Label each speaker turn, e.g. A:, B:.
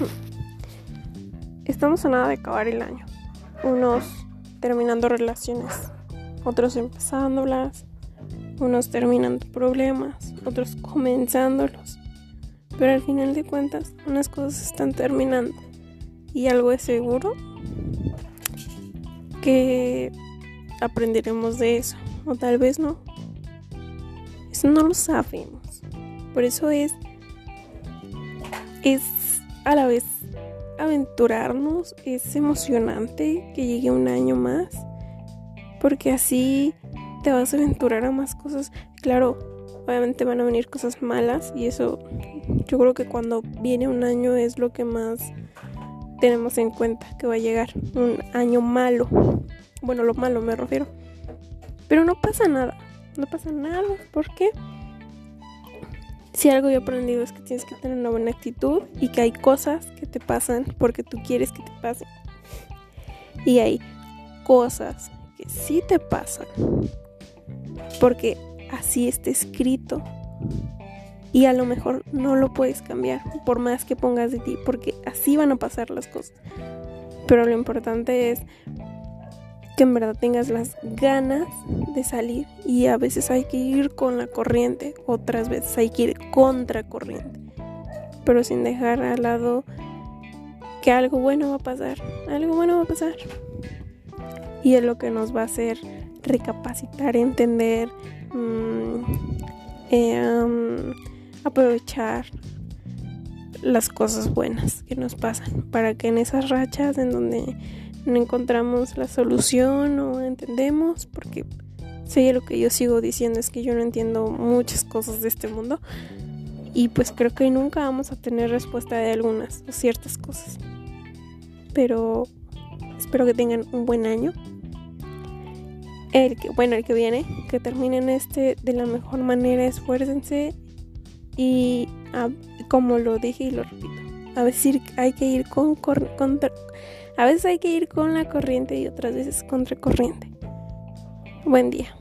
A: Estamos a nada de acabar el año. Unos terminando relaciones, otros empezándolas, unos terminando problemas, otros comenzándolos. Pero al final de cuentas, unas cosas están terminando. Y algo es seguro que aprenderemos de eso. O tal vez no. Eso no lo sabemos. Por eso es. Es a la vez aventurarnos, es emocionante que llegue un año más, porque así te vas a aventurar a más cosas. Claro, obviamente van a venir cosas malas y eso yo creo que cuando viene un año es lo que más tenemos en cuenta que va a llegar un año malo. Bueno, lo malo me refiero. Pero no pasa nada, no pasa nada, ¿por qué? Si algo he aprendido es que tienes que tener una buena actitud y que hay cosas que te pasan porque tú quieres que te pasen. Y hay cosas que sí te pasan porque así está escrito. Y a lo mejor no lo puedes cambiar por más que pongas de ti porque así van a pasar las cosas. Pero lo importante es que en verdad tengas las ganas de salir y a veces hay que ir con la corriente, otras veces hay que ir contra corriente, pero sin dejar al lado que algo bueno va a pasar, algo bueno va a pasar. Y es lo que nos va a hacer recapacitar, entender, mmm, eh, aprovechar las cosas buenas que nos pasan para que en esas rachas en donde no encontramos la solución o entendemos, porque sé lo que yo sigo diciendo es que yo no entiendo muchas cosas de este mundo y pues creo que nunca vamos a tener respuesta de algunas o ciertas cosas. Pero espero que tengan un buen año. El que, bueno, el que viene, que terminen este de la mejor manera, esfuércense y como lo dije y lo repito, a veces hay que ir con, con a veces hay que ir con la corriente y otras veces contra corriente. Buen día.